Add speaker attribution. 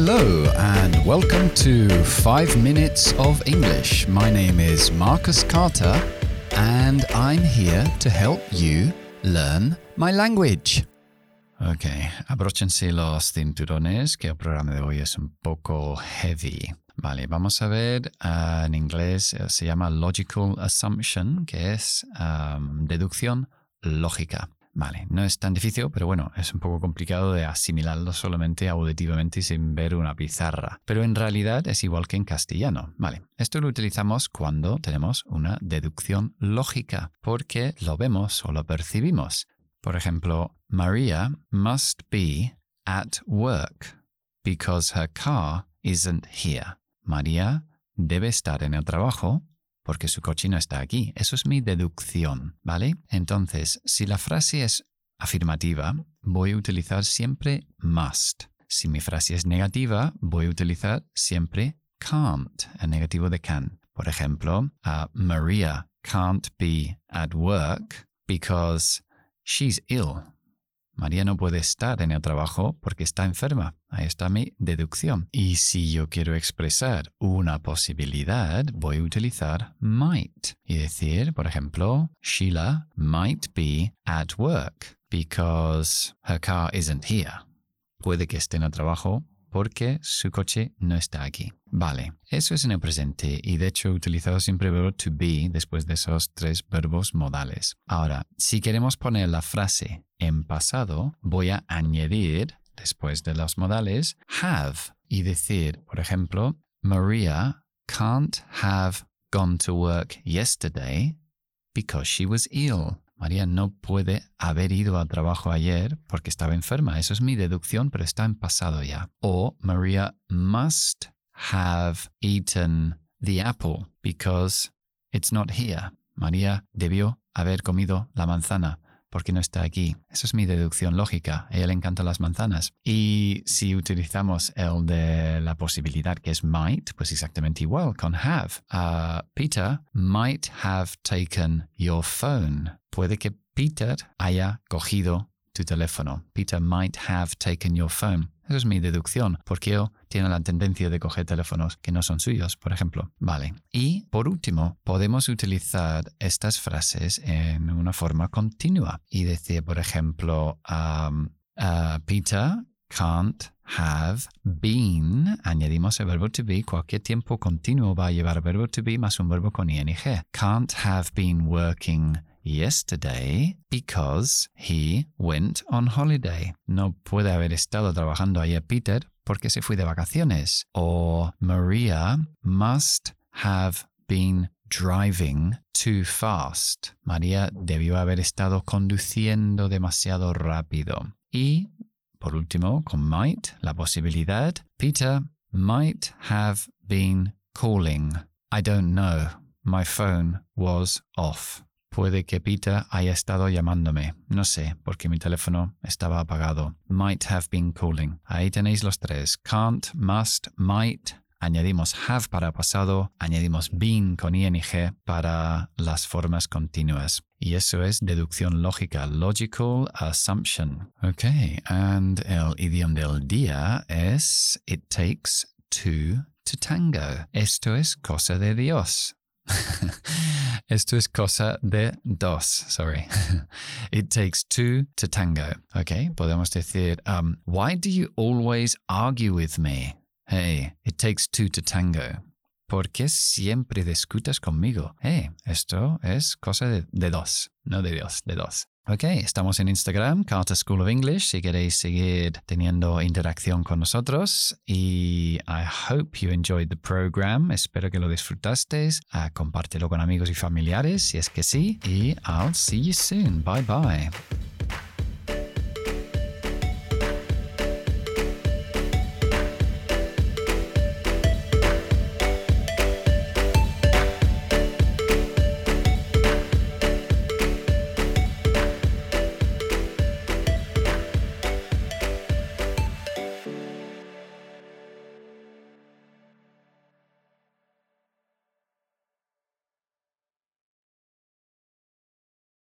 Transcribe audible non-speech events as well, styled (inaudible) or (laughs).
Speaker 1: Hello, and welcome to 5 Minutes of English. My name is Marcus Carter, and I'm here to help you learn my language. Ok, abróchense los cinturones, que el programa de hoy es un poco heavy. Vale, vamos a ver, uh, en inglés uh, se llama logical assumption, que es um, deducción lógica. Vale, no es tan difícil, pero bueno, es un poco complicado de asimilarlo solamente auditivamente y sin ver una pizarra. Pero en realidad es igual que en castellano. Vale, esto lo utilizamos cuando tenemos una deducción lógica, porque lo vemos o lo percibimos. Por ejemplo, Maria must be at work because her car isn't here. María debe estar en el trabajo porque su coche no está aquí. Eso es mi deducción, ¿vale? Entonces, si la frase es afirmativa, voy a utilizar siempre must. Si mi frase es negativa, voy a utilizar siempre can't, el negativo de can. Por ejemplo, Maria can't be at work because she's ill. María no puede estar en el trabajo porque está enferma. Ahí está mi deducción. Y si yo quiero expresar una posibilidad, voy a utilizar might y decir, por ejemplo, Sheila might be at work because her car isn't here. Puede que esté en el trabajo porque su coche no está aquí. Vale, eso es en el presente y de hecho he utilizado siempre el verbo to be después de esos tres verbos modales. Ahora, si queremos poner la frase en pasado, voy a añadir después de los modales have y decir, por ejemplo, Maria can't have gone to work yesterday because she was ill. María no puede haber ido al trabajo ayer porque estaba enferma. Eso es mi deducción, pero está en pasado ya. O María must have eaten the apple because it's not here. María debió haber comido la manzana porque no está aquí. Esa es mi deducción lógica. A ella le encantan las manzanas. Y si utilizamos el de la posibilidad que es might, pues exactamente igual con have. Uh, Peter might have taken your phone. Puede que Peter haya cogido tu teléfono. Peter might have taken your phone. Esa es mi deducción, porque él tiene la tendencia de coger teléfonos que no son suyos, por ejemplo. Vale. Y por último, podemos utilizar estas frases en una forma continua y decir, por ejemplo, um, uh, Peter can't have been, añadimos el verbo to be, cualquier tiempo continuo va a llevar verbo to be más un verbo con ing. Can't have been working yesterday because he went on holiday. No puede haber estado trabajando ayer Peter porque se fue de vacaciones. O Maria must have been driving too fast. María debió haber estado conduciendo demasiado rápido. Y, por último, con might, la posibilidad, Peter might have been calling. I don't know. My phone was off. Puede que Peter haya estado llamándome. No sé, porque mi teléfono estaba apagado. Might have been calling. Ahí tenéis los tres. Can't, must, might. Añadimos have para pasado, añadimos been con ing para las formas continuas. Y eso es deducción lógica, logical assumption. Ok, and el idioma del día es it takes two to tango. Esto es cosa de Dios. (laughs) Esto es cosa de dos, sorry. (laughs) It takes two to tango. Ok, podemos decir, um, why do you always argue with me? Hey, it takes two to tango. ¿Por qué siempre discutas conmigo? Hey, esto es cosa de, de dos, no de Dios, de dos. Ok, estamos en Instagram, Carter School of English, si queréis seguir teniendo interacción con nosotros. Y I hope you enjoyed the program. Espero que lo disfrutasteis. Uh, compártelo con amigos y familiares si es que sí. Y I'll see you soon. Bye bye.